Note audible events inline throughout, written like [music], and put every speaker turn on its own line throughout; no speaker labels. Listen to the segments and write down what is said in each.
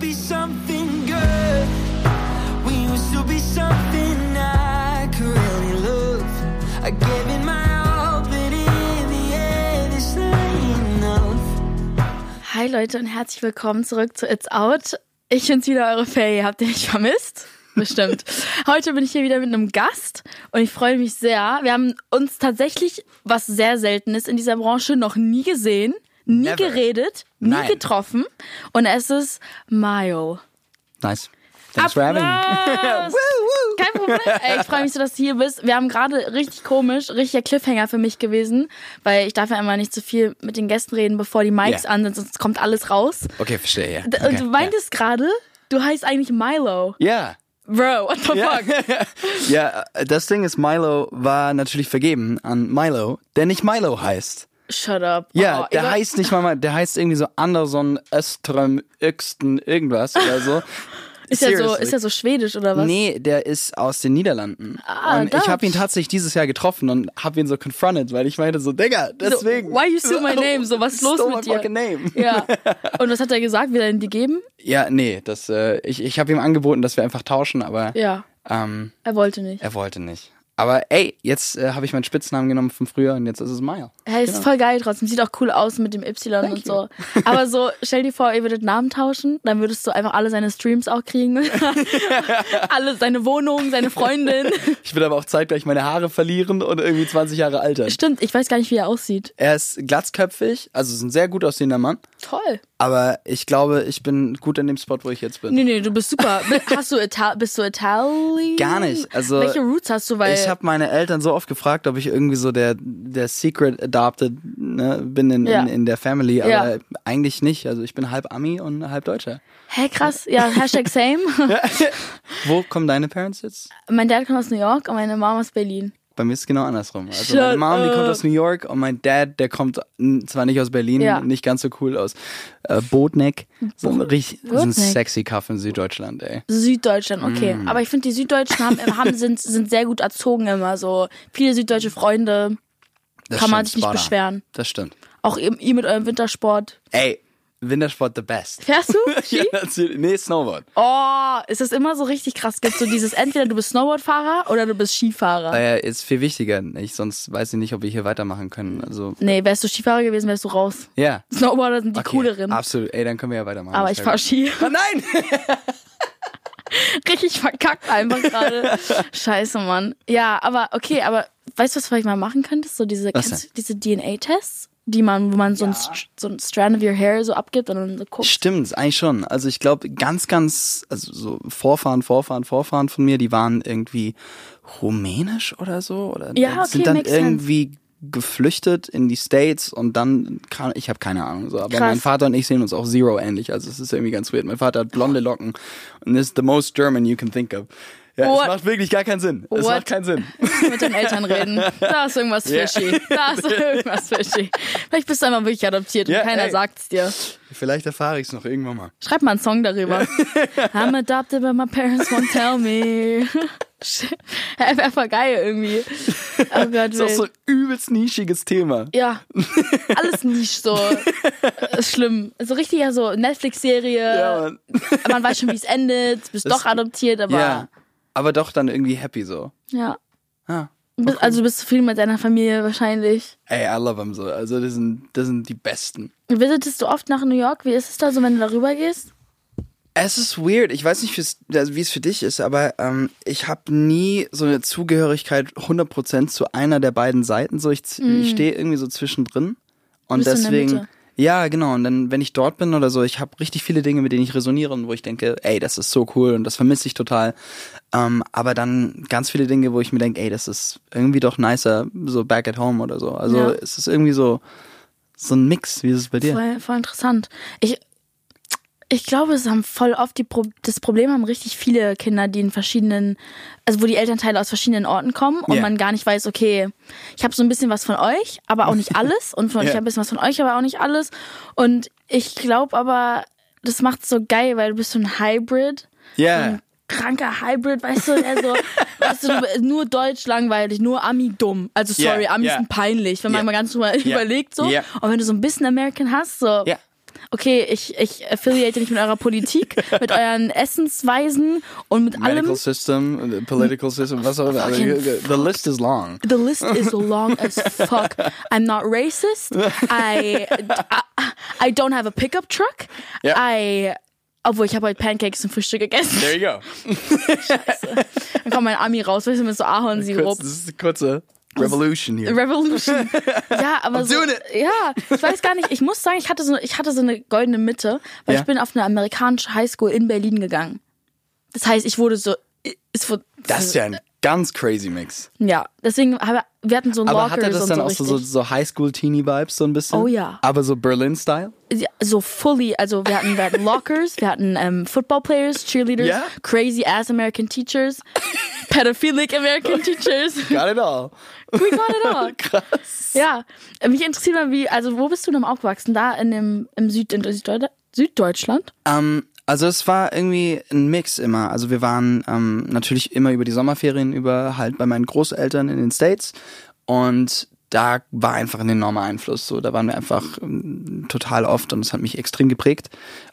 be something good. We used to be something I could really love. I gave it my all, but in the end, it's not enough.
Hi Leute und herzlich willkommen zurück zu It's Out. Ich bin's wieder, eure Faye. Habt ihr mich vermisst? Bestimmt. [laughs] Heute bin ich hier wieder mit einem Gast und ich freue mich sehr. Wir haben uns tatsächlich, was sehr selten ist in dieser Branche, noch nie gesehen, nie
Never.
geredet, nie
Nein.
getroffen. Und es ist Mayo.
Nice. Thanks for having me. [laughs]
Kein Problem. Ey, ich freue mich so, dass du hier bist. Wir haben gerade richtig komisch, richtiger Cliffhanger für mich gewesen, weil ich darf ja immer nicht zu viel mit den Gästen reden, bevor die Mics
Ja.
an sind, sonst kommt alles raus.
Okay, verstehe, ja. Okay,
Und du meintest gerade, du heißt eigentlich Milo.
Ja.
Bro, what the fuck? [laughs]
ja, äh, das Ding ist, Milo war natürlich vergeben an Milo, der nicht Milo heißt.
Shut up.
Ja,
Oh,
der heißt nicht mal, der heißt irgendwie so Anderson, Öström, Öxten, irgendwas oder so. [laughs]
Ist ja so, ist ja so schwedisch oder was?
Nee, der ist aus den Niederlanden.
Ah,
und ich habe ihn
Dutch.
tatsächlich dieses Jahr getroffen und habe ihn so confronted, weil ich meinte so, Digga, deswegen.
why you steal my [laughs] name? So, was ist los mit dir?
name.
Ja. [laughs] Und was hat er gesagt? Will er ihn dir geben?
Ja, nee, das, äh, ich, ich habe ihm angeboten, dass wir einfach tauschen, aber
Ja.
ähm,
Er wollte nicht.
er wollte nicht. Aber ey, jetzt äh, habe ich meinen Spitznamen genommen von früher und jetzt ist es Mile.
Er ist voll geil trotzdem. Sieht auch cool aus mit dem Y und so. Aber so, [laughs] stell dir vor, ihr würdet Namen tauschen, dann würdest du einfach alle seine Streams auch kriegen. [laughs] alle, seine Wohnung, seine Freundin. [laughs]
Ich will aber auch zeitgleich meine Haare verlieren und irgendwie 20 Jahre altern.
Stimmt, ich weiß gar nicht, wie er aussieht.
Er ist glatzköpfig, also ist ein sehr gut aussehender Mann.
Toll.
Aber ich glaube, ich bin gut an dem Spot, wo ich jetzt bin.
Nee, nee, du bist super. Hast du Ital bist du Italian?
Gar nicht. Also
Welche Roots hast du? Weil
ich habe meine Eltern so oft gefragt, ob ich irgendwie so der der Secret Adopted ne, bin in,
Ja.
in, in der Family, aber
Ja.
eigentlich nicht. Also ich bin halb Ami und halb Deutscher.
Hä, krass. Ja, Hashtag same. [laughs]
Wo kommen deine Parents jetzt?
mein Dad kommt aus New York und meine Mom aus Berlin.
Bei mir ist es genau andersrum. Also meine Mom, die kommt aus New York und mein Dad, der kommt zwar nicht aus Berlin,
Ja.
nicht ganz so cool aus äh, Botneck, so ein richtig so ein sexy Kaff in Süddeutschland, ey.
Süddeutschland, okay.
Mm.
Aber ich finde, die Süddeutschen haben, haben, sind, sind sehr gut erzogen immer. So viele süddeutsche Freunde.
Das
Kann man
stimmt,
sich nicht
Sparta.
beschweren.
Das stimmt.
Auch ihr, ihr mit eurem Wintersport.
Ey, Wintersport the best.
Fährst du? [laughs] Ski?
ja. Nee, Snowboard.
Oh, ist das immer so richtig krass? Gibt so dieses, entweder du bist Snowboardfahrer oder du bist Skifahrer.
Daher ist viel wichtiger. Ich, sonst weiß ich nicht, ob wir hier weitermachen können. Also,
Nee, wärst du Skifahrer gewesen, wärst du raus.
ja.
Snowboarder sind die
Okay,
cooleren.
Absolut. Ey, dann können wir ja weitermachen.
Aber ich
wär
fahr
gut.
Ski.
Oh, nein! [laughs]
Richtig verkackt einfach gerade. [laughs] Scheiße, Mann. Ja, aber okay, aber weißt du, was du vielleicht mal machen könntest? So diese, kennst diese DNA-Tests, die man, wo man so, ein, St- so ein Strand of your hair so abgibt und dann so guckt.
Stimmt, eigentlich schon. Also ich glaube, ganz, ganz, also so Vorfahren, Vorfahren, Vorfahren von mir, die waren irgendwie rumänisch oder so. Oder
Ja, okay,
sind dann
makes sense.
irgendwie geflüchtet in die States und dann kam, ich habe keine Ahnung so, aber
Krass.
mein Vater und ich sehen uns auch zero ähnlich, also es ist irgendwie ganz weird. Mein Vater hat blonde Locken und ist the most German you can think of. Ja,
What?
es macht wirklich gar keinen Sinn. Es
What?
macht keinen Sinn. [laughs]
mit den Eltern reden. Da ist irgendwas fishy. Da ist [laughs] irgendwas fishy. Vielleicht bist du einmal wirklich adoptiert und keiner
ey.
sagt's dir.
Vielleicht erfahre ich es noch irgendwann mal.
Schreib mal einen Song darüber. [laughs] I'm adopted, but my parents won't tell me. Wäre voll geil irgendwie. Oh Gott,
Das ist auch so ein übelst nischiges Thema.
Ja, alles nicht so äh, schlimm. So richtig ja so Netflix-Serie.
Ja.
Man weiß schon, wie es endet. Bist
Das-
doch adoptiert, aber
Ja.
Ja.
Aber doch dann irgendwie happy so. Ah,
Du bist- Also du bist zufrieden mit deiner Familie wahrscheinlich.
Ey, I love them so. Also das sind, das sind die Besten.
Visitest du oft nach New York? Wie ist es da so, wenn du darüber gehst?
Es ist weird. Ich weiß nicht, wie's- also wie es für dich ist, aber ähm, ich habe nie so eine Zugehörigkeit 100% zu einer der beiden Seiten. So, ich, z- ich stehe irgendwie so zwischendrin. Und deswegen. Ja, genau. Und dann, wenn ich dort bin oder so, ich habe richtig viele Dinge, mit denen ich resoniere und wo ich denke, ey, das ist so cool und das vermisse ich total. Ähm, aber dann ganz viele Dinge, wo ich mir denke, ey, das ist irgendwie doch nicer, so back at home oder so. Also
Ja.
es ist irgendwie so, so ein Mix. Wie ist es bei dir?
Voll, voll interessant. Ich, ich glaube, es haben voll oft die Pro das Problem haben richtig viele Kinder, die in verschiedenen, also wo die Elternteile aus verschiedenen Orten kommen und
Ja.
man gar nicht weiß, okay, ich habe so ein bisschen was von euch, aber auch nicht [laughs] alles und von, ich
Ja.
habe ein bisschen was von euch, aber auch nicht alles. Und ich glaube aber, das macht so geil, weil du bist so ein Hybrid.
Ja.
Ein kranker Hybrid, weißt du, der so, [laughs] weißt du, nur Deutsch langweilig, nur Ami dumm. Also sorry,
Ja,
Amis
ja.
sind peinlich, wenn man
Ja.
mal ganz drüber
Ja. [laughs]
überlegt so. Und wenn du so ein bisschen American hast, so. Okay, ich, ich affiliate nicht mit eurer Politik, [laughs] mit euren Essensweisen und mit
Medical
allem.
system, the political system, was auch immer. The list is long.
The list is long as [laughs] fuck. I'm not racist. I, I, I don't have a pickup truck.
Ja.
I, obwohl ich habe heute Pancakes zum Frühstück gegessen.
There you go. [laughs]
Dann kommt mein Ami raus, weißt du, mit so Ahornsirup.
Kurz, das ist eine kurze Revolution hier.
Revolution. [laughs] Ja, aber so,
doing it.
ja, ich weiß gar nicht. Ich muss sagen, ich hatte so, ich hatte so eine goldene Mitte, weil
Ja.
ich bin auf eine amerikanische Highschool in Berlin gegangen. Das heißt, ich wurde so, ist
Das ist ja ein ganz crazy Mix.
ja. Deswegen haben wir hatten so
Aber
Lockers
hat er das dann
so
auch
richtig.
so, so, so Highschool-Teenie-Vibes so ein bisschen?
Oh ja.
Aber so Berlin-Style?
Ja, so fully, also wir hatten, wir hatten [laughs] Lockers, wir hatten ähm, Football Players, Cheerleaders,
Ja?
crazy ass American teachers, [laughs] pedophilic American [laughs] teachers.
Got it all.
We got it all.
Krass.
Ja, mich interessiert mal, wie, also wo bist du denn aufgewachsen? Da in dem, im Süd, in Süddeut Süddeutschland?
Ähm, also es war irgendwie ein Mix immer. Also wir waren ähm, natürlich immer über die Sommerferien über halt bei meinen Großeltern in den States und da war einfach ein enormer Einfluss. So, da waren wir einfach ähm, total oft und es hat mich extrem geprägt.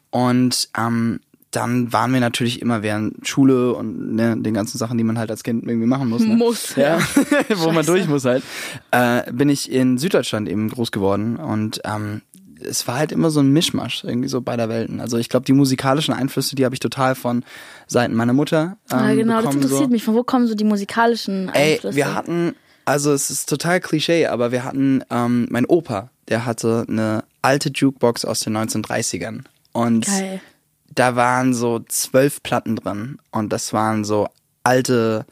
Und ähm, dann waren wir natürlich immer während Schule und ne, den ganzen Sachen, die man halt als Kind irgendwie machen muss. Ne?
Muss,
ja. [laughs] [laughs] Wo man durch muss halt. Äh, bin ich in Süddeutschland eben groß geworden und ähm, es war halt immer so ein Mischmasch irgendwie so beider Welten. Also ich glaube, die musikalischen Einflüsse, die habe ich total von Seiten meiner Mutter. Ähm,
ja, genau, das
bekommen,
interessiert
so.
mich. Von wo kommen so die musikalischen
Ey,
Einflüsse?
wir hatten, also es ist total Klischee, aber wir hatten, ähm, mein Opa, der hatte eine alte Jukebox aus den 1930ern. Und
Geil.
da waren so zwölf Platten drin. Und das waren so alte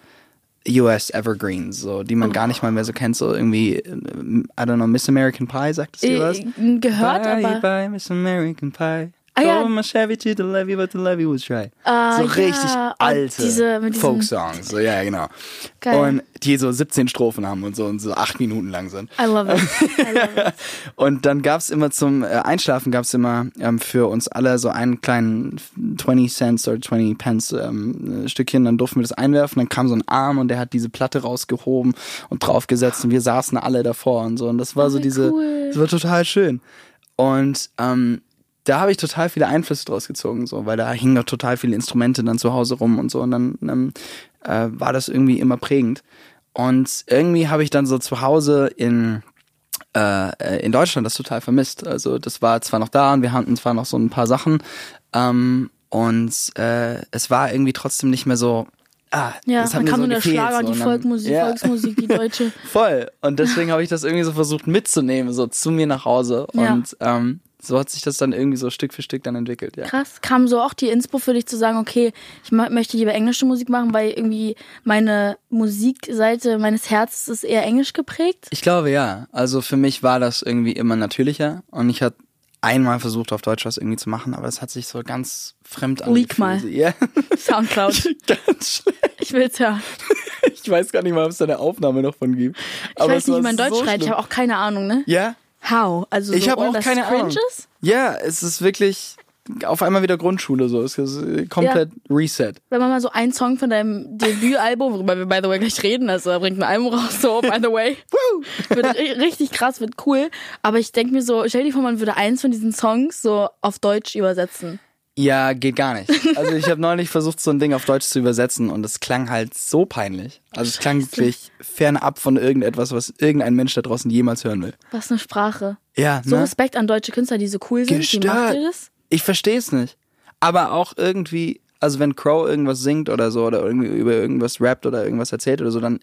US Evergreens, so, die man gar nicht mal mehr so kennt, so irgendwie, äh, I don't know, Miss American Pie, sagt es dir was?
Äh, gehört,
bye,
aber
bye, Miss American Pie.
Ah, ja.
Drove my Chevy to the levee, but the levee was dry.
Ah,
so
ja.
richtig
Und
alte
diese-
Folk-Songs, so, ja, genau.
Geil.
Und die so 17 Strophen haben und so und so acht Minuten lang sind.
I love it. I love it. [laughs]
Und dann gab's immer zum äh, Einschlafen gab's immer ähm, für uns alle so einen kleinen 20 Cents oder 20 Pence ähm, äh, Stückchen. Dann durften wir das einwerfen. Dann kam so ein Arm und der hat diese Platte rausgehoben und draufgesetzt und wir saßen alle davor und so. Und das war so
wie
diese,
cool.
das war total schön. Und ähm, da habe ich total viele Einflüsse draus gezogen, so, weil da hingen noch total viele Instrumente dann zu Hause rum und so. Und dann ähm, äh, war das irgendwie immer prägend. Und irgendwie habe ich dann so zu Hause in äh, in Deutschland das total vermisst. Also das war zwar noch da und wir hatten zwar noch so ein paar Sachen ähm, und äh, es war irgendwie trotzdem nicht mehr so. Ah,
Ja,
das
dann kam
so
nur der
gefehlt,
Schlager
so.
die Volksmusik,
Ja.
Volksmusik, die deutsche. [laughs]
Voll. Und deswegen habe ich das irgendwie so versucht mitzunehmen, so zu mir nach Hause.
Ja.
Und ähm, so hat sich das dann irgendwie so Stück für Stück dann entwickelt, ja.
Krass. Kam so auch die Inspo für dich zu sagen, okay, ich mö- möchte lieber englische Musik machen, weil irgendwie meine Musikseite meines Herzens ist eher englisch geprägt?
Ich glaube ja. Also für mich war das irgendwie immer natürlicher und ich hatte einmal versucht auf Deutsch was irgendwie zu machen, aber es hat sich so ganz fremd
Leak
angefühlt.
mal. [laughs]
Ja.
Soundcloud. [laughs]
ganz schlecht.
Ich will's hören. [laughs]
Ich weiß gar nicht mal, ob es da eine Aufnahme noch von gibt.
Ich
Aber
weiß nicht, wie man Deutsch
so
schreibt. Ich habe auch keine Ahnung, ne?
Ja,
How? Also
ich
so,
habe
ohne
auch keine
es cringe
Ahnung. Ja, es ist wirklich auf einmal wieder Grundschule so. Es ist äh, komplett Reset.
Wenn man mal so einen Song von deinem Debütalbum, [laughs] worüber wir by the way gleich reden, also da bringt ein Album raus, so by the way. [laughs] wird ri- richtig krass, wird cool. Aber ich denke mir so, stell dir vor, man würde eins von diesen Songs so auf Deutsch übersetzen.
Ja, geht gar nicht. Also ich habe neulich versucht, so ein Ding auf Deutsch zu übersetzen und es klang halt so peinlich. Also es klang wirklich fernab von irgendetwas, was irgendein Mensch da draußen jemals hören will.
Was eine Sprache.
Ja,
So
ne?
Respekt an deutsche Künstler, die so cool sind. Wie macht
Gestört.
ihr das?
Ich verstehe es nicht. Aber auch irgendwie, also wenn Crow irgendwas singt oder so oder irgendwie über irgendwas rappt oder irgendwas erzählt oder so, dann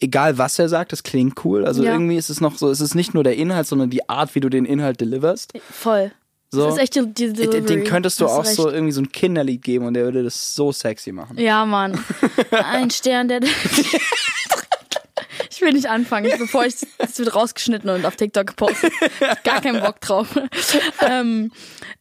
egal was er sagt, das klingt cool. Also
Ja.
irgendwie ist es noch so, es ist nicht nur der Inhalt, sondern die Art, wie du den Inhalt deliverst.
Voll.
So.
Das ist echt die, die
Den,
Delivery.
den könntest du auch
recht.
so irgendwie so ein Kinderlied geben und der würde das so sexy machen.
Ja, Mann. [laughs] Ein Stern, der. Ich will nicht anfangen, bevor ich das wird rausgeschnitten und auf TikTok gepostet. Gar keinen Bock drauf. ähm,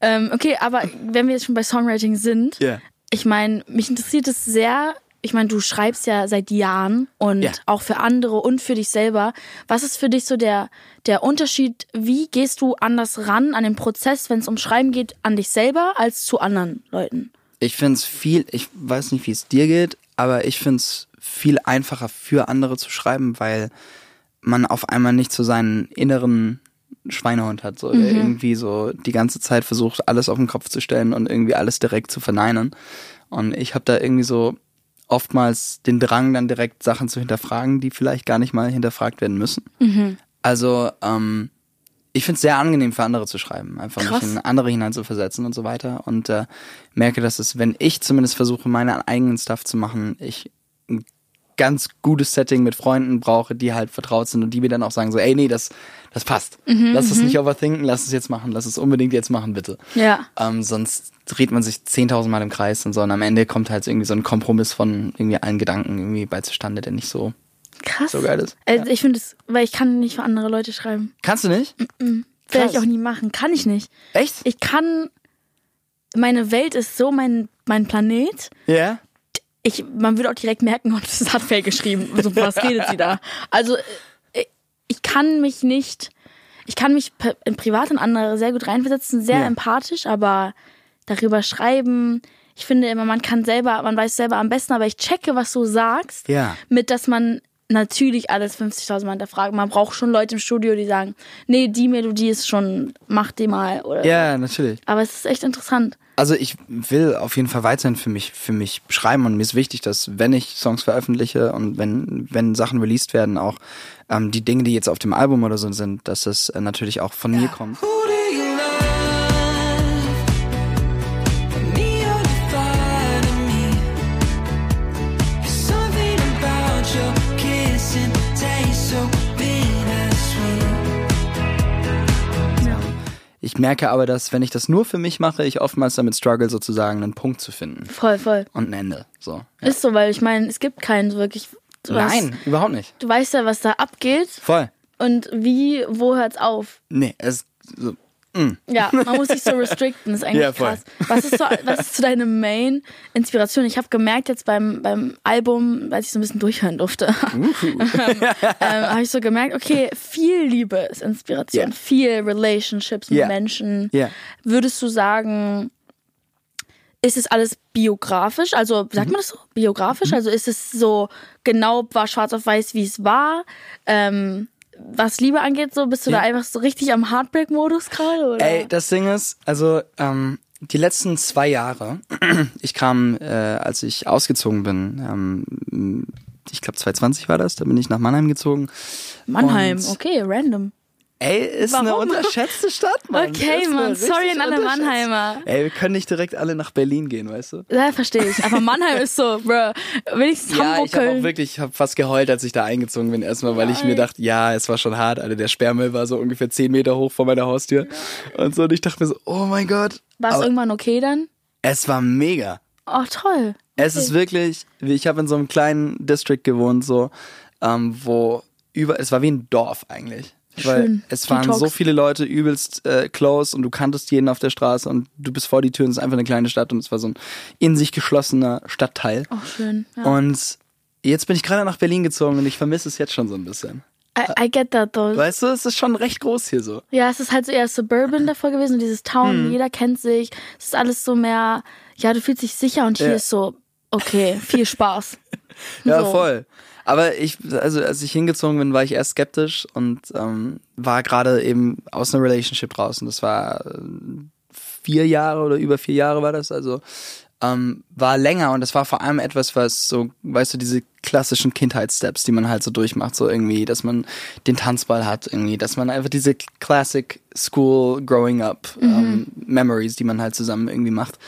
ähm, okay, aber wenn wir jetzt schon bei Songwriting sind,
Ja.
ich meine, mich interessiert es sehr. Ich meine, du schreibst ja seit Jahren und
Ja.
auch für andere und für dich selber. Was ist für dich so der, der Unterschied? Wie gehst du anders ran an den Prozess, wenn es um Schreiben geht, an dich selber als zu anderen Leuten?
Ich finde es viel, ich weiß nicht, wie es dir geht, aber ich finde es viel einfacher für andere zu schreiben, weil man auf einmal nicht zu seinen inneren Schweinehund hat, so, der irgendwie so die ganze Zeit versucht, alles auf den Kopf zu stellen und irgendwie alles direkt zu verneinen. Und ich habe da irgendwie so oftmals den Drang, dann direkt Sachen zu hinterfragen, die vielleicht gar nicht mal hinterfragt werden müssen. Also, ähm, ich finde es sehr angenehm für andere zu schreiben, einfach
Krass.
mich in andere hineinzuversetzen und so weiter. Und äh, merke, dass es, wenn ich zumindest versuche, meinen eigenen Stuff zu machen, ich ganz gutes Setting mit Freunden brauche, die halt vertraut sind und die mir dann auch sagen so, ey, nee, das, das passt. lass es nicht overthinken, lass es jetzt machen, lass es unbedingt jetzt machen, bitte.
Ja.
Ähm, sonst dreht man sich 10.000 Mal im Kreis und so und am Ende kommt halt irgendwie so ein Kompromiss von irgendwie allen Gedanken irgendwie bei zustande, der nicht so,
Krass.
so geil ist.
Also ich finde es, weil ich kann nicht für andere Leute schreiben.
Kannst du nicht?
Werde
Krass.
ich auch nie machen. Kann ich nicht.
Echt?
Ich kann, meine Welt ist so mein, mein Planet.
Ja?
Ich, man würde auch direkt merken, oh, [laughs] das hat Faye geschrieben. So, was redet sie da? Also, äh, ich kann mich nicht, ich kann mich in privat in andere sehr gut reinversetzen, sehr
Ja.
empathisch, aber darüber schreiben, ich finde immer, man kann selber, man weiß selber am besten, aber ich checke, was du sagst,
Ja.
mit, dass man natürlich alles 50.000 Mal hinterfragt. Man braucht schon Leute im Studio, die sagen, nee, die Melodie ist schon, mach die mal. Oder
Ja, natürlich.
Aber es ist echt interessant.
Also ich will auf jeden Fall weiterhin für mich, für mich schreiben und mir ist wichtig, dass wenn ich Songs veröffentliche und wenn, wenn Sachen released werden, auch ähm, die Dinge, die jetzt auf dem Album oder so sind, dass es äh, natürlich auch von mir kommt. Ich merke aber, dass wenn ich das nur für mich mache, ich oftmals damit struggle, sozusagen einen Punkt zu finden
Voll, voll.
und ein Ende. So. Ja.
Ist so, weil ich meine, es gibt keinen wirklich. Du
Nein, überhaupt nicht.
du weißt ja, was da abgeht
Voll.
und wie, wo hört's auf.
Nee, es so,
Ja, man muss sich so restricten, ist eigentlich
Ja,
krass. Was ist, so, was ist so deine Main-Inspiration? Ich habe gemerkt jetzt beim, beim Album, als ich so ein bisschen durchhören durfte, [laughs] ähm, habe ich so gemerkt, okay, viel Liebe ist Inspiration,
Ja.
viel Relationships mit
Ja.
Menschen.
Ja.
Würdest du sagen, ist es alles biografisch? Also sagt man das so? Biografisch? Also ist es so genau war schwarz auf weiß, wie es war? Ähm, was Liebe angeht, so bist du
Ja.
da einfach so richtig am Heartbreak-Modus gerade? oder?
Ey, das Ding ist, also ähm, die letzten zwei Jahre, [clears throat] ich kam, äh, als ich ausgezogen bin, ähm, ich glaube 2020 war das, da bin ich nach Mannheim gezogen.
Mannheim, okay, random.
Ey, ist eine
Warum?
unterschätzte Stadt, Mann.
Okay,
eine
Mann, sorry an alle Mannheimer.
Ey, wir können nicht direkt alle nach Berlin gehen, weißt du?
Ja, verstehe ich. Aber Mannheim [laughs] ist so, bruh, wenigstens
Ja,
Hamburg,
ich habe auch wirklich, ich habe fast geheult, als ich da eingezogen bin, erstmal, weil ich mir
Nein.
dachte, ja, es war schon hart, Alter, der Sperrmüll war so ungefähr 10 Meter hoch vor meiner Haustür und so, und ich dachte mir so, oh mein Gott.
War es irgendwann okay dann?
es war mega.
Oh, toll.
Es ist wirklich, ich habe in so einem kleinen District gewohnt, so, ähm, wo über, es war wie ein Dorf eigentlich. Weil
Schön.
es waren
Detox.
so viele Leute übelst äh, close und du kanntest jeden auf der Straße und du bist vor die Tür und es ist einfach eine kleine Stadt und es war so ein in sich geschlossener Stadtteil.
Oh, schön. Ja.
Und jetzt bin ich gerade nach Berlin gezogen und ich vermisse es jetzt schon so ein bisschen.
I, I get that though.
Weißt du, es ist schon recht groß hier so.
Ja, es ist halt so eher Suburban davor gewesen, dieses Town,
Hm.
jeder kennt sich. Es ist alles so mehr, ja, du fühlst dich sicher und hier
Ja.
ist so, okay, viel Spaß. [laughs]
Ja,
So.
voll. Aber ich, also als ich hingezogen bin, war ich erst skeptisch und ähm, war gerade eben aus einer Relationship draußen. Das war äh, vier Jahre oder über vier Jahre war das. Also ähm, war länger und das war vor allem etwas, was so, weißt du, diese klassischen Kindheitssteps, die man halt so durchmacht, so irgendwie, dass man den Tanzball hat, irgendwie, dass man einfach diese Classic School Growing Up ähm, Memories, die man halt zusammen irgendwie macht.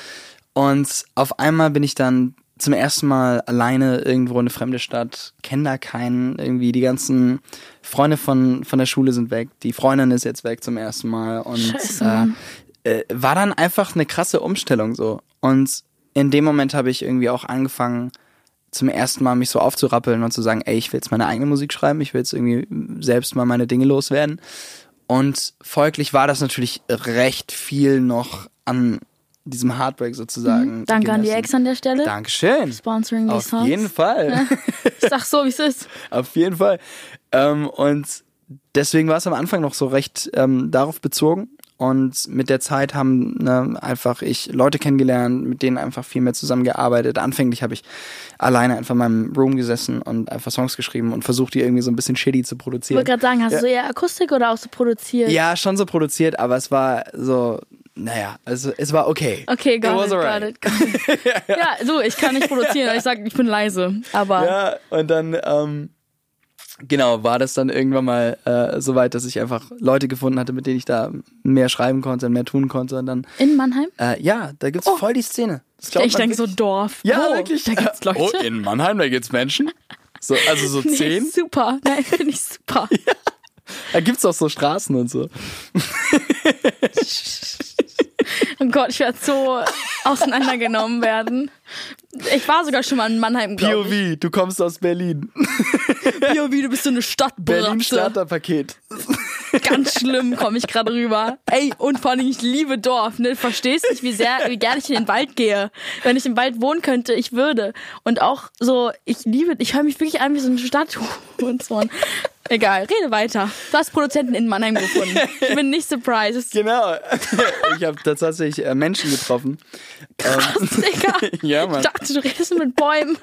Und auf einmal bin ich dann zum ersten Mal alleine irgendwo in eine fremde Stadt, kenne da keinen, irgendwie die ganzen Freunde von, von der Schule sind weg, die Freundin ist jetzt weg zum ersten Mal und äh, äh, war dann einfach eine krasse Umstellung so. Und in dem Moment habe ich irgendwie auch angefangen, zum ersten Mal mich so aufzurappeln und zu sagen, ey, ich will jetzt meine eigene Musik schreiben, ich will jetzt irgendwie selbst mal meine Dinge loswerden. Und folglich war das natürlich recht viel noch an diesem Heartbreak sozusagen.
Danke an die. Ex an der Stelle.
Dankeschön.
Sponsoring die
Auf
Songs.
jeden Fall. [laughs]
Ich sag so, wie es ist.
Auf jeden Fall. Ähm, und deswegen war es am Anfang noch so recht ähm, darauf bezogen. und mit der Zeit haben ne, einfach ich Leute kennengelernt, mit denen einfach viel mehr zusammengearbeitet. Anfänglich habe ich alleine einfach in meinem Room gesessen und einfach Songs geschrieben und versucht, die irgendwie so ein bisschen shitty zu
Ich
produzieren.
wollte gerade sagen, hast du so eher Akustik oder auch so produziert?
Ja, schon so produziert, aber es war so, naja, also es war okay.
Okay,
It
got
was
it, got
alright.
it, got it. [laughs] ja, so, ich kann nicht produzieren, ich sag, ich bin leise. Aber
Ja, und dann, ähm, genau, war das dann irgendwann mal äh, so weit, dass ich einfach Leute gefunden hatte, mit denen ich da mehr schreiben konnte, mehr tun konnte. Und dann,
in Mannheim?
äh, ja, da gibt's voll die Szene. Das
Ich
man
denke so. Dorf.
Ja,
oh,
wirklich.
Da gibt's Leute.
Oh, in Mannheim, da gibt's Menschen. So, also so [laughs]
Nee,
zehn.
super. Nein, [laughs] finde ich super.
Da gibt's auch so Straßen und so.
Oh Gott, ich werde so auseinandergenommen werden. Ich war sogar schon mal in Mannheim.
POV, du kommst aus Berlin. [laughs]
POV, du bist so eine Stadtbratze.
Berlin Starterpaket.
Ganz schlimm komme ich gerade rüber. Ey, und vor allem, ich liebe Dorf, ne? Du verstehst nicht, wie sehr, wie gerne ich in den Wald gehe. Wenn ich im Wald wohnen könnte, ich würde. Und auch so, ich liebe, ich höre mich wirklich an wie so eine Stadt und so. Egal, rede weiter. Du hast Produzenten in Mannheim gefunden. Ich bin nicht surprised.
Genau. [laughs] Ich habe tatsächlich äh, Menschen getroffen. Ähm,
Digga. [laughs]
ja, Mann.
Ich dachte, du redest mit Bäumen.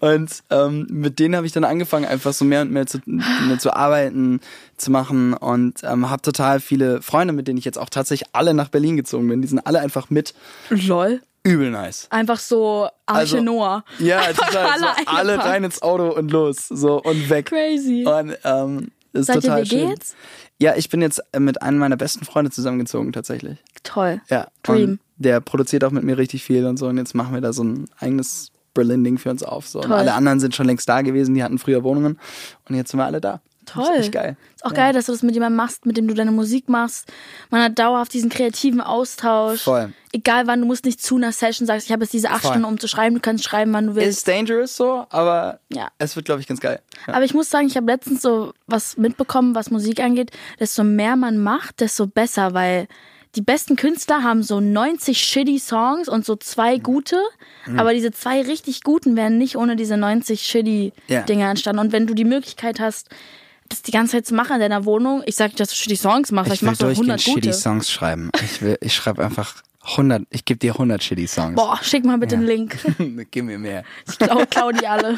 Und ähm, mit denen habe ich dann angefangen, einfach so mehr und mehr zu, mehr zu arbeiten, zu machen und ähm, habe total viele Freunde, mit denen ich jetzt auch tatsächlich alle nach Berlin gezogen bin. Die sind alle einfach mit.
Lol.
Übel nice.
Einfach so Arche
Also,
Noah.
Ja, total.
alle
so, alle rein ins Auto und los. So und weg.
Crazy.
Und ähm, ist
Seid ihr
total
WG
schön.
jetzt?
Ja, ich bin jetzt äh, mit einem meiner besten Freunde zusammengezogen tatsächlich.
Toll.
Ja.
Dream.
Der produziert auch mit mir richtig viel und so. Und jetzt machen wir da so ein eigenes Berlin-Ding für uns auf. So. Und alle anderen sind schon längst da gewesen, die hatten früher Wohnungen. Und jetzt sind wir alle da.
Toll.
ist echt geil.
Ist auch geil, dass du das mit jemandem machst, mit dem du deine Musik machst. Man hat dauerhaft diesen kreativen Austausch.
Voll.
Egal wann, du musst nicht zu einer Session sagst, ich habe jetzt diese acht
Voll.
Stunden, um zu schreiben, du kannst schreiben, wann du willst.
Ist dangerous so, aber
Ja.
es wird, glaube ich, ganz geil. Ja.
Aber ich muss sagen, ich habe letztens so was mitbekommen, was Musik angeht. Desto mehr man macht, desto besser, weil die besten Künstler haben so 90 shitty Songs und so zwei gute.
Mhm.
Aber diese zwei richtig guten wären nicht ohne diese 90 shitty
Ja.
Dinge entstanden. Und wenn du die Möglichkeit hast, das die ganze Zeit zu machen in deiner Wohnung, ich sag nicht, dass du shitty Songs machst,
ich
du auch
durchgehend
100 gute.
shitty Songs schreiben. Ich, will, ich schreibe einfach 100, ich gebe dir 100 shitty Songs.
Boah, schick mal bitte einen Link. [laughs]
Gib mir mehr.
Ich klau, klau die alle.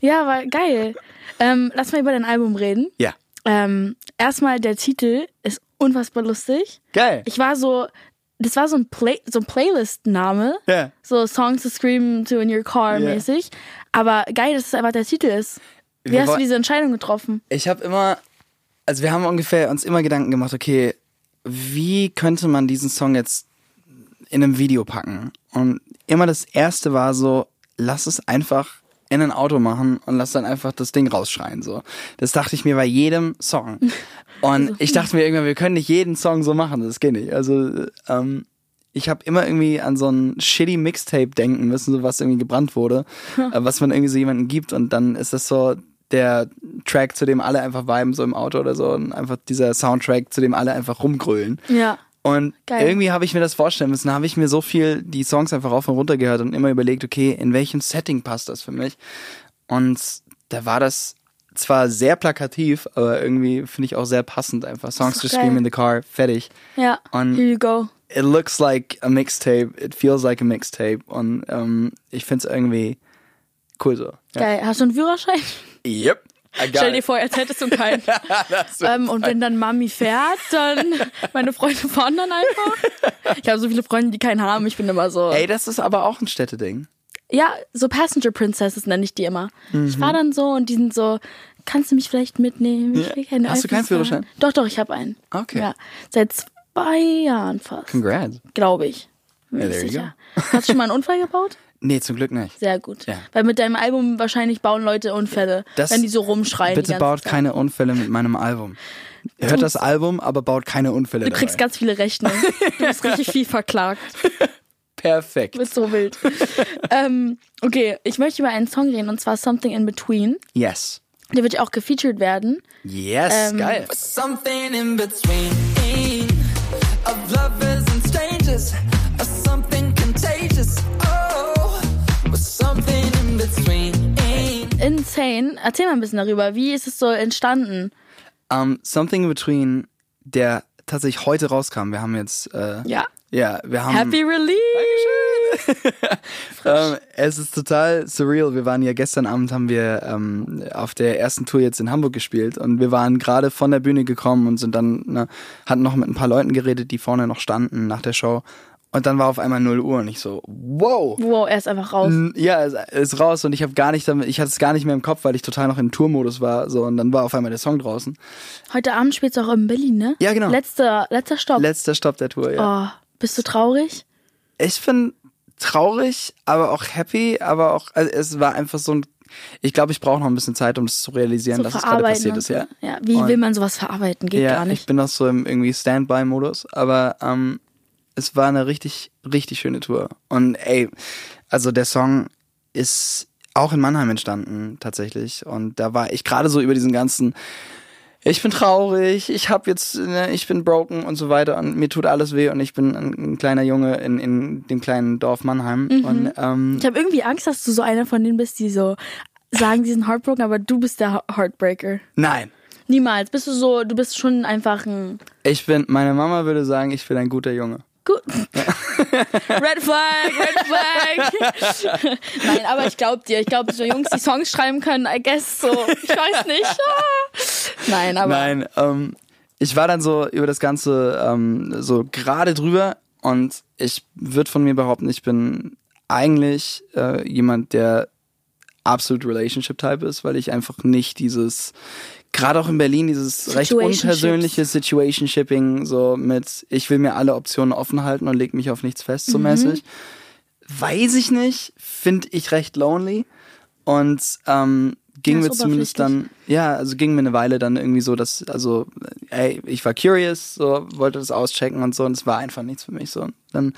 Ja, aber geil. Ähm, lass mal über dein Album reden.
Ja.
Ähm, erstmal der Titel ist unfassbar lustig.
Geil.
Ich war so, das war so ein Play, so ein Playlist-Name.
ja.
So Songs to Scream to in your car
Ja.
mäßig. Aber geil, dass es einfach der Titel ist. Wie
Wir
hast du diese Entscheidung getroffen?
Ich habe immer, also wir haben ungefähr uns immer Gedanken gemacht, okay, wie könnte man diesen Song jetzt in einem Video packen? Und immer das erste war so, lass es einfach in ein Auto machen und lass dann einfach das Ding rausschreien so. Das dachte ich mir bei jedem Song. [laughs] Und ich dachte mir irgendwann, wir können nicht jeden Song so machen, das geht nicht. Also ähm, ich habe immer irgendwie an so ein shitty Mixtape denken müssen, so was irgendwie gebrannt wurde, [laughs] äh, was man irgendwie so jemanden gibt und dann ist das so der Track, zu dem alle einfach viben, so im Auto oder so und einfach dieser Soundtrack, zu dem alle einfach rumgrölen.
Ja.
Und
Geil.
irgendwie habe ich mir das vorstellen müssen, habe ich mir so viel die Songs einfach rauf und runter gehört und immer überlegt, okay, in welchem Setting passt das für mich? Und da war das zwar sehr plakativ, aber irgendwie finde ich auch sehr passend einfach. Songs to. Scream in the Car, fertig.
Ja.
Und-
Here you go.
It looks like a mixtape, it feels like a mixtape und ähm, ich finde es irgendwie cool so. Ja.
Geil. Hast du einen Führerschein?
Yep.
Stell dir
it.
vor, als hättest du keinen. [laughs] Ähm, und wenn dann Mami fährt, dann [laughs] meine Freunde fahren dann einfach. Ich habe so viele Freunde, die keinen haben. Ich bin immer so.
Ey, das ist aber auch ein Städteding.
Ja, so Passenger Princesses nenne ich die immer.
Mhm.
Ich fahre dann so und die sind so, kannst du mich vielleicht mitnehmen? Ich
Ja. Hast du keinen. Führerschein?
Doch, doch, ich habe einen.
Okay.
Ja, seit zwei Jahren fast,
Congrats.
glaube ich. Bin
Ja,
mir
there you
sicher. Hast du schon mal einen Unfall gebaut? [laughs]
Nee, zum Glück nicht.
Sehr gut.
Ja.
Weil mit deinem Album wahrscheinlich bauen Leute Unfälle,
Das-
wenn die so rumschreien.
Bitte baut
Zeit.
keine Unfälle mit meinem Album. Hört das Album, aber baut keine Unfälle
Du
dabei.
kriegst ganz viele Rechnungen. Du bist richtig [laughs] viel verklagt.
Perfekt.
Wird so wild. ähm, okay, ich möchte über einen Song reden und zwar Something in Between.
Yes.
Der wird ja auch gefeatured werden.
Yes,
Ähm,
geil.
Something in between of lovers and strangers,
Insane. Erzähl mal ein bisschen darüber. Wie ist es so entstanden?
Um, Something in Between, der tatsächlich heute rauskam. Wir haben jetzt, äh,
Ja.
ja, wir haben.
Happy Release!
Ähm, [laughs] es ist total surreal. Wir waren ja gestern Abend haben wir ähm, auf der ersten Tour jetzt in Hamburg gespielt und wir waren gerade von der Bühne gekommen und sind dann ne, hatten noch mit ein paar Leuten geredet, die vorne noch standen nach der Show. Und dann war auf einmal 0 Uhr und ich so, wow.
Wow, er ist einfach raus.
Ja, es ist raus und ich habe gar nicht damit, ich hatte es gar nicht mehr im Kopf, weil ich total noch im Tourmodus war, so und dann war auf einmal der Song draußen.
Heute Abend spielst du auch in Berlin, ne?
Ja, genau.
Letzter, letzter Stopp.
Letzter Stopp der Tour, ja.
oh, bist du traurig?
ich bin traurig, aber auch happy, aber auch, also es war einfach so ein, ich glaube, ich brauche noch ein bisschen Zeit, um das zu realisieren,
So
dass es gerade passiert ist, ja.
ja. Wie
Und-
will man sowas verarbeiten? Geht
ja,
gar
ich
nicht.
bin noch so im irgendwie Standby-Modus, aber ähm, es war eine richtig, richtig schöne Tour. Und ey, also der Song ist auch in Mannheim entstanden, tatsächlich. Und da war ich gerade so über diesen ganzen, ich bin traurig, ich hab jetzt, ne, ich bin broken und so weiter und mir tut alles weh und ich bin ein, ein kleiner Junge in, in dem kleinen Dorf Mannheim.
Mhm.
Und ähm,
Ich habe irgendwie Angst, dass du so einer von denen bist, die so sagen, die sind heartbroken, aber du bist der Heartbreaker.
nein.
Niemals. Bist du so, du bist schon einfach ein
Ich bin, meine Mama würde sagen, ich bin ein guter Junge.
Gut. [laughs] red Flag, Red Flag. [laughs] Nein, aber ich glaub dir. Ich glaube, so Jungs, die Songs schreiben können, I guess so. Ich weiß nicht. [laughs] Nein, aber
Nein, ähm, ich war dann so über das Ganze ähm, so gerade drüber und ich würde von mir behaupten, ich bin eigentlich äh, jemand, der absolut Relationship-Type ist, weil ich einfach nicht dieses, gerade auch in Berlin, dieses recht unpersönliche Situation-Shipping, so mit, ich will mir alle Optionen offen halten und leg mich auf nichts fest,
Mhm.
so mäßig. Weiß ich nicht, finde ich recht lonely und ähm, ging mir zumindest dann, ja, also ging mir eine Weile dann irgendwie so, dass, also, ey, ich war curious, so, wollte das auschecken und so, und es war einfach nichts für mich so. Und dann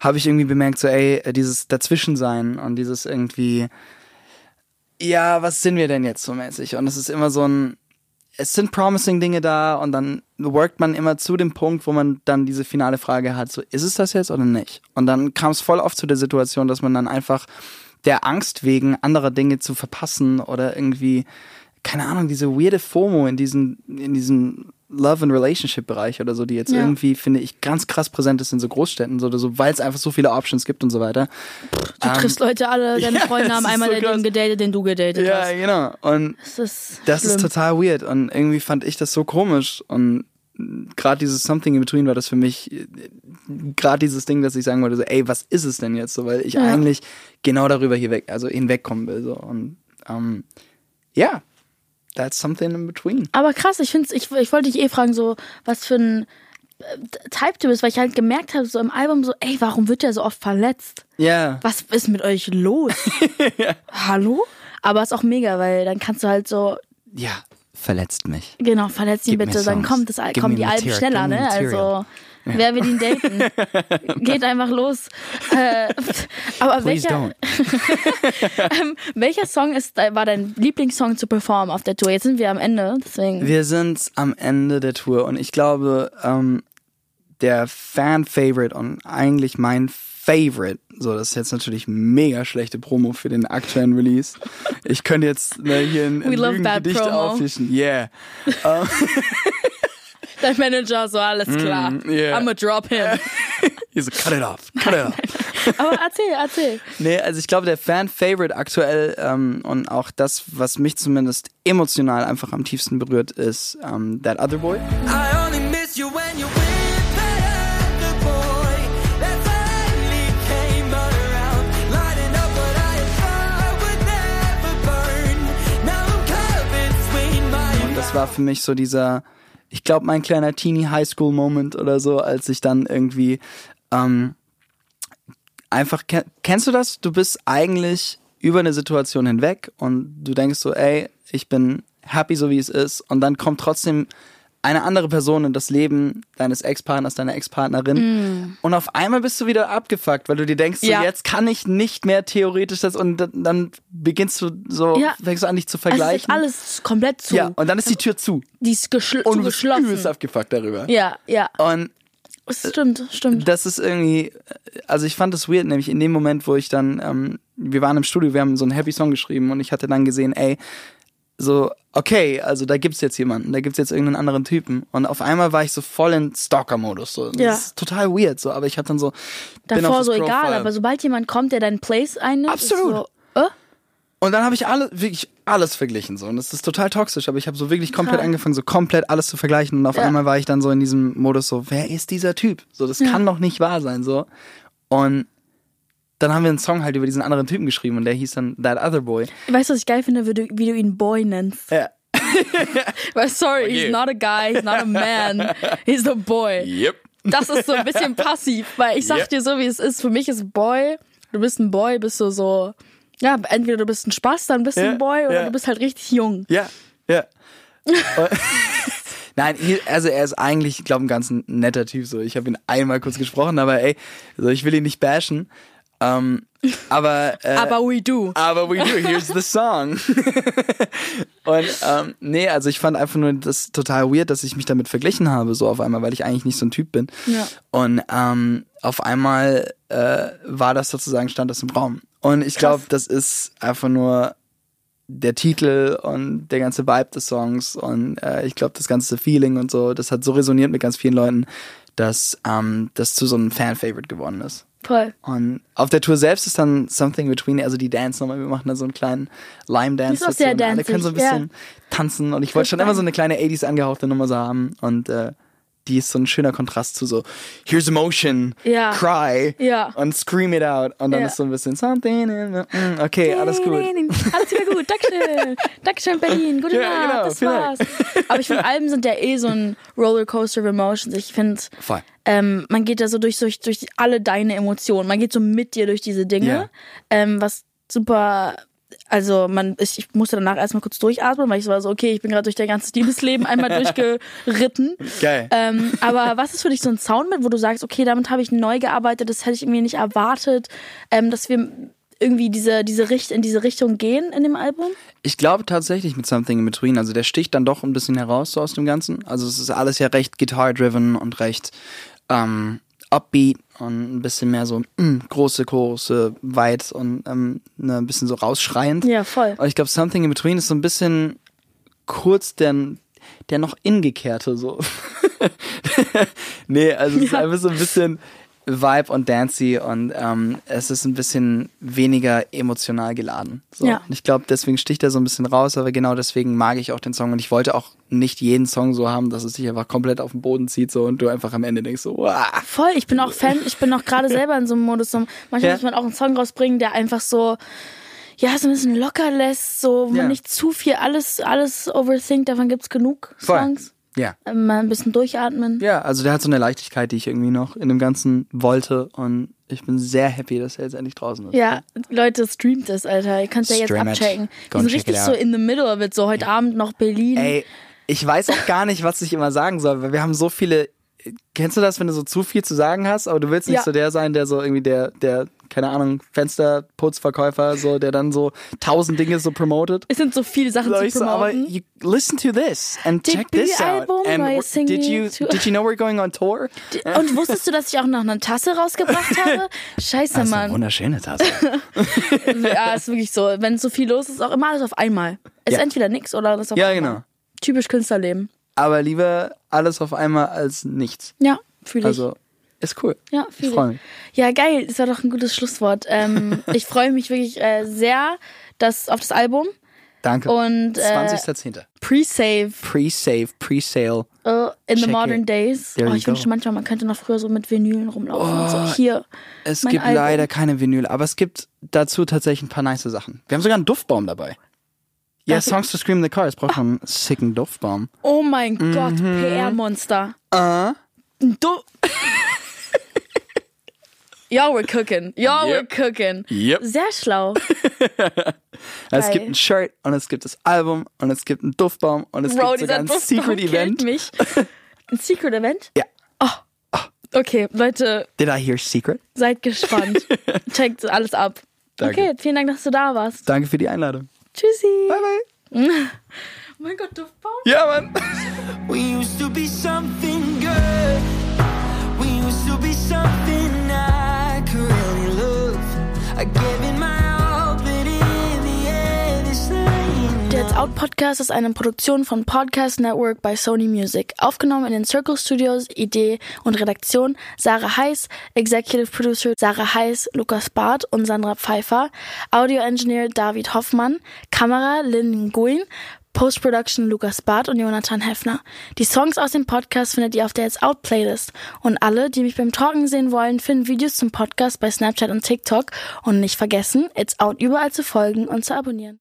habe ich irgendwie bemerkt, so, ey, dieses Dazwischensein und dieses irgendwie, ja, was sind wir denn jetzt so mäßig? Und es ist immer so ein, es sind promising Dinge da und dann workt man immer zu dem Punkt, wo man dann diese finale Frage hat, so, ist es das jetzt oder nicht? Und dann kam es voll oft zu der Situation, dass man dann einfach der Angst wegen anderer Dinge zu verpassen oder irgendwie, keine Ahnung, diese weirde FOMO in diesen, in diesem Love and Relationship Bereich oder so, die jetzt
Ja.
irgendwie, finde ich, ganz krass präsent ist in so Großstädten so, oder so, weil es einfach so viele Options gibt und so weiter.
du triffst Leute alle, deine
Ähm, [laughs] ja,
Freunde haben einmal
so
den gedatet, den du gedatet
Ja,
hast.
genau. Und
Das ist
das ist total weird und irgendwie fand ich das so komisch und gerade dieses Something in Between war das für mich gerade dieses Ding, dass ich sagen wollte, so, ey, was ist es denn jetzt so, weil ich
Ja.
eigentlich genau darüber hier weg, also hinwegkommen will so und ähm, ja, that's something in between.
Aber krass, ich finde ich, ich wollte dich eh fragen, so, was für ein äh, Type du bist, weil ich halt gemerkt habe, so im Album, so, ey, warum wird der so oft verletzt?
Ja,
Was ist mit euch los? [laughs] Hallo? Aber ist auch mega, weil dann kannst du halt so,
ja, verletzt mich.
genau, verletzt ihn
Gib
bitte, dann kommt das,
Gib
kommen die Alben schneller, ne? Also, wer will ihn daten? [laughs] Geht einfach los. Äh, aber
Please
welcher, [laughs] ähm, welcher Song ist, war dein Lieblingssong zu performen auf der Tour? Jetzt sind wir am Ende, deswegen.
Wir sind am Ende der Tour und ich glaube, ähm, der Fan-Favorite und eigentlich mein Favorite, so das ist jetzt natürlich mega schlechte Promo für den aktuellen Release. Ich könnte jetzt ne, hier ein, ein
We love bad
Lügengedicht
promo.
auftischen. Yeah. [laughs]
Dein Manager so, alles klar.
Mm, yeah.
I'ma drop him. [laughs]
He's so, cut it off, cut it off. [laughs]
Aber erzähl, erzähl.
Nee, also ich glaube, der Fan-Favorite aktuell ähm, und auch das, was mich zumindest emotional einfach am tiefsten berührt, ist ähm, That Other Boy.
I only miss you when
das war für mich so dieser, ich glaube, mein kleiner Teenie Highschool Moment oder so, als ich dann irgendwie ähm, einfach ken- kennst du das? Du bist eigentlich über eine Situation hinweg und du denkst so, ey, ich bin happy so wie es ist und dann kommt trotzdem eine andere Person in das Leben deines Ex-Partners, deiner Ex-Partnerin und auf einmal bist du wieder abgefuckt, weil du dir denkst, so,
Ja.
jetzt kann ich nicht mehr theoretisch das und dann, dann beginnst du so,
Ja.
fängst du an dich zu
Also es ist
vergleichen.
alles komplett zu.
Ja, und dann ist die Tür zu.
Die ist geschl
Und du bist übelst
zugeschlossen.
abgefuckt darüber.
Ja, ja.
Und
stimmt, stimmt.
das ist irgendwie, also ich fand das weird, nämlich in dem Moment, wo ich dann, ähm, wir waren im Studio, wir haben so einen Happy Song geschrieben und ich hatte dann gesehen, ey, so, okay, also da gibt's jetzt jemanden, da gibt's jetzt irgendeinen anderen Typen. Und auf einmal war ich so voll in Stalker-Modus. So. Das
Ja.
ist total weird, so, aber ich hatte dann so.
Davor
das
so egal,
Profile.
aber sobald jemand kommt, der deinen Place einnimmt,
Absolut.
So, äh?
Und dann habe ich alle, wirklich alles verglichen so. Und das ist total toxisch, aber ich habe so wirklich komplett
Total.
angefangen, so komplett alles zu vergleichen. Und auf
Ja.
einmal war ich dann so in diesem Modus so, wer ist dieser Typ? So, das kann doch nicht wahr sein, so. Und dann haben wir einen Song halt über diesen anderen Typen geschrieben und der hieß dann That Other Boy.
Weißt du, was ich geil finde, wie du, wie du ihn Boy nennst?
Ja. [laughs]
Weil, sorry,
Okay.
he's not a guy, he's not a man, he's a boy.
Yep.
Das ist so ein bisschen [laughs] passiv, weil ich sag
Ja.
dir so, wie es ist. Für mich ist Boy, du bist ein Boy, bist du so, ja, entweder du bist ein Spaß, dann bist du
Ja,
ein Boy, oder
ja.
du bist halt richtig jung.
Ja, ja. [laughs] Und- Nein, also er ist eigentlich, ich glaube, ein ganz netter Typ. So, ich habe ihn einmal kurz gesprochen, aber ey, so, ich will ihn nicht bashen. Ähm, aber äh,
Aber we do.
aber we do. Here's the song. [laughs] Und ähm, nee, also ich fand einfach nur das total weird, dass ich mich damit verglichen habe, so auf einmal, weil ich eigentlich nicht so ein Typ bin.
Ja.
Und ähm, auf einmal äh, war das sozusagen, stand das im Raum. Und ich glaube, das ist einfach nur der Titel und der ganze Vibe des Songs und äh, ich glaube, das ganze Feeling und so, das hat so resoniert mit ganz vielen Leuten, dass ähm, das zu so einem Fan-Favorite geworden ist.
Voll.
Und auf der Tour selbst ist dann Something Between, also die Dance nochmal, wir machen da so einen kleinen Lime-Dance.
Die ist sehr
alle
dancig,
können so ein bisschen tanzen und ich wollte schon immer so eine kleine 80s angehauchte Nummer so haben und äh, die ist so ein schöner Kontrast zu so Here's emotion,
Ja.
cry
Ja.
und scream it out und dann
Ja.
ist so ein bisschen Something, in mm, okay, alles gut.
Alles wieder gut. Dankeschön. Dankeschön, Berlin. Gute
Ja,
Nacht.
genau,
das war's.
Dank.
Aber ich finde, Alben sind ja eh so ein Rollercoaster of Emotions. Ich finde, ähm, man geht da so durch, durch, durch alle deine Emotionen. Man geht so mit dir durch diese Dinge.
Ja.
Ähm, was super. Also man, ich, ich musste danach erstmal kurz durchatmen, weil ich so war so, okay, ich bin gerade durch dein ganzes Liebesleben [laughs] einmal durchgeritten.
Geil.
Ähm, aber was ist für dich so ein Sound mit, wo du sagst, okay, damit habe ich neu gearbeitet, das hätte ich irgendwie nicht erwartet, ähm, dass wir irgendwie diese, diese Richt in diese Richtung gehen in dem Album?
Ich glaube tatsächlich mit Something in Between. Also der sticht dann doch ein bisschen heraus so aus dem Ganzen. Also es ist alles ja recht guitar-driven und recht ähm, upbeat und ein bisschen mehr so mm, große Chorus, weit und ähm, ne, ein bisschen so rausschreiend.
Ja, voll.
Und ich glaube, Something in Between ist so ein bisschen kurz der, der noch ingekehrte so. [laughs] nee, also es ist
Ja.
einfach so ein bisschen Vibe und Dancy und ähm, es ist ein bisschen weniger emotional geladen. So.
Ja.
Und ich glaube, deswegen sticht er so ein bisschen raus, aber genau deswegen mag ich auch den Song und ich wollte auch nicht jeden Song so haben, dass es sich einfach komplett auf den Boden zieht so und du einfach am Ende denkst so, wow.
Voll, ich bin auch Fan, ich bin auch gerade selber in so einem Modus. So, manchmal
Ja.
muss man auch einen Song rausbringen, der einfach so, ja, so ein bisschen locker lässt, so, wo
Ja.
man nicht zu viel alles, alles overthinkt, davon gibt's genug
Voll. Ja.
Ähm, Mal ein bisschen durchatmen.
Ja, also der hat so eine Leichtigkeit, die ich irgendwie noch in dem Ganzen wollte und ich bin sehr happy, dass er jetzt endlich draußen ist.
Ja, Leute, streamt es, Alter. Ihr könnt ja jetzt
Stream
abchecken. Die sind richtig so in the middle of it, so heute Abend noch Berlin.
Ey, ich weiß auch gar nicht, was ich immer sagen soll, weil wir haben so viele. Kennst du das, wenn du so zu viel zu sagen hast, aber du willst nicht
Ja.
so der sein, der so irgendwie der, der, keine Ahnung, Fensterputzverkäufer, so, der dann so tausend Dinge so promotet?
Es sind so viele Sachen
So,
zu
ich so, aber
promoten.
you listen to this and check this out. And did you did you know we're going on tour?
Und wusstest du, dass ich auch noch eine Tasse rausgebracht [laughs] habe? Scheiße,
Das eine
Mann.
wunderschöne Tasse. [laughs]
Ja, ist wirklich so. Wenn so viel los ist, auch immer alles auf einmal. Ist
Ja.
entweder nix oder alles auf
Ja,
einmal.
genau.
Typisch Künstlerleben.
Aber lieber alles auf einmal als nichts.
Ja, fühle ich.
Also ist cool.
ja,
ich
fühle
freue mich.
Ja, geil. Das war doch ein gutes Schlusswort. Ähm, [laughs] ich freue mich wirklich äh, sehr dass, auf das Album.
Danke.
Und äh,
20.10.
Pre-Save
Pre-Save, Pre-Sale.
äh, in the
Check
modern
it.
days.
There
Oh, ich wünschte manchmal, man könnte noch früher so mit Vinylen rumlaufen. und so. Hier.
Es gibt
Album.
leider keine Vinyl, aber es gibt dazu tatsächlich ein paar nice Sachen. Wir haben sogar einen Duftbaum dabei. Ja, Songs to Scream in the Car. Es braucht schon einen sicken Duftbaum.
Oh mein
Mhm.
Gott, PR-Monster.
Äh?
Du. Y'all were cooking. Y'all were
Yep.
cooking.
Yep.
Sehr schlau. [laughs]
Es
Geil.
gibt ein Shirt und es gibt das Album und es gibt einen Duftbaum und es
Bro,
gibt sogar
dieser
ein
Duftbaum
Secret
killt
Event.
mich. [laughs] Ein Secret Event?
Ja.
Okay, Leute,
Did I hear secret?
seid gespannt. [laughs] Checkt alles ab.
Danke.
Okay, vielen Dank, dass du da warst.
Danke für die Einladung.
Tschüssi.
Bye bye.
Oh [laughs] mein Gott, Duftbaum.
Ja, Mann. [laughs]
We used to be something good. We used to be something I could really love. I gave
hat Out Podcast ist eine Produktion von Podcast Network bei Sony Music. Aufgenommen in den Circle Studios, Idee und Redaktion Sarah Heiß, Executive Producer Sarah Heiß, Lukas Barth und Sandra Pfeiffer, Audio Engineer David Hoffmann, Kamera Lynn Nguyen, Post-Production Lukas Barth und Jonathan Heffner. Die Songs aus dem Podcast findet ihr auf der It's Out Playlist. Und alle, die mich beim Talken sehen wollen, finden Videos zum Podcast bei Snapchat und TikTok. Und nicht vergessen, It's Out überall zu folgen und zu abonnieren.